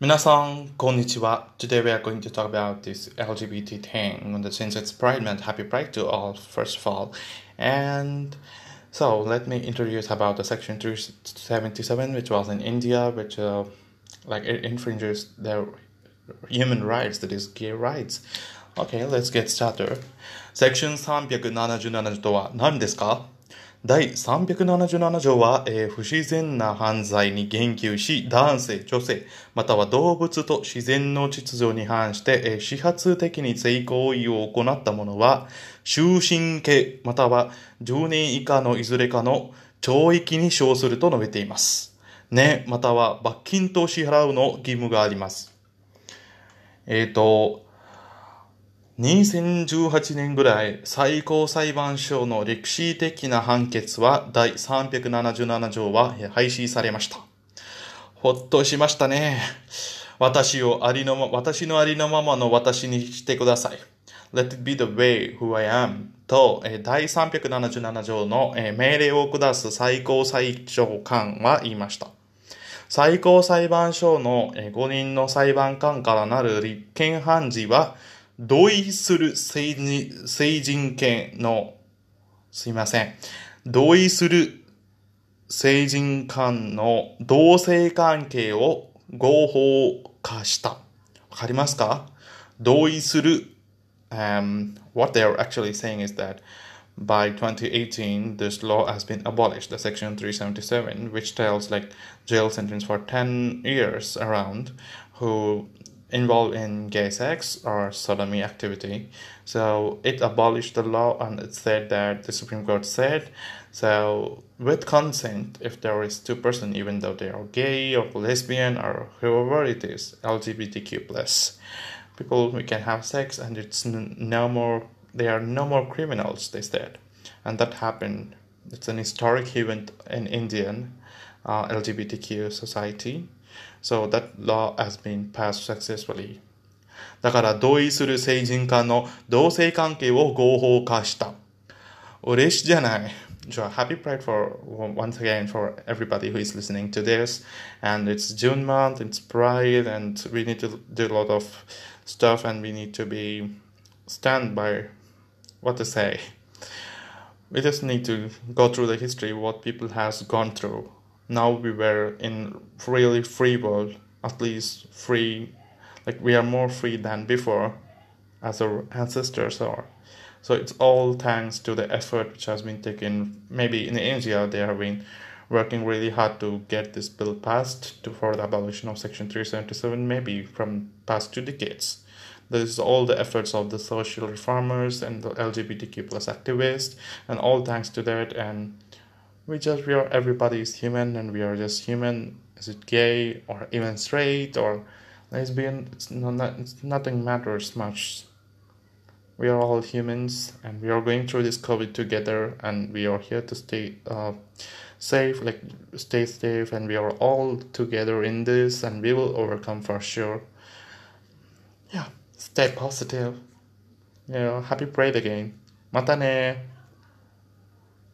皆さん、こんにちは。Today we are going to talk about this LGBT thing. Since it's Pride Month, happy Pride to all, first of all. And so let me introduce about the Section 377, which was in India, which uh, like it infringes their human rights, that is gay rights. Okay, let's get started. Section 377とは何ですか 第377条は、えー、不自然な犯罪に言及し、男性、女性、または動物と自然の秩序に反して、えー、始発的に性行為を行った者は、終身刑、または10年以下のいずれかの懲役に処すると述べています。ね、または罰金と支払うの義務があります。えっ、ー、と、2018年ぐらい最高裁判所の歴史的な判決は第377条は廃止されました。ほっとしましたね。私をありのま、私のありのままの私にしてください。Let it be the way who I am と第377条の命令を下す最高裁長官は言いました。最高裁判所の5人の裁判官からなる立憲判事は同意する成人権の、すいません。同意する成人間の同性関係を合法化した。わかりますか同意する、um, what they are actually saying is that by 2018, this law has been abolished, the section 377, which tells like jail sentence for 10 years around who involved in gay sex or sodomy activity. So it abolished the law and it said that the Supreme Court said so with consent if there is two person even though they are gay or lesbian or whoever it is LGBTQ plus people we can have sex and it's no more they are no more criminals they said. And that happened. It's an historic event in Indian uh, LGBTQ society So that law has been passed successfully. だから同意する成人間の同性関係を合法化した。嬉しいじゃない。So happy Pride for once again for everybody who is listening to this. And it's June month, it's Pride, and we need to do a lot of stuff, and we need to be stand by what to say. We just need to go through the history, what people has gone through now we were in really free world at least free like we are more free than before as our ancestors are. So it's all thanks to the effort which has been taken. Maybe in india they have been working really hard to get this bill passed to, for the abolition of section 377 maybe from past two decades. This is all the efforts of the social reformers and the lgbtq plus activists and all thanks to that and we just we are everybody is human and we are just human. Is it gay or even straight or lesbian? It's not, it's nothing matters much. We are all humans and we are going through this covid together and we are here to stay uh, safe like stay safe and we are all together in this and we will overcome for sure. Yeah stay positive. Yeah happy pride again. Matane.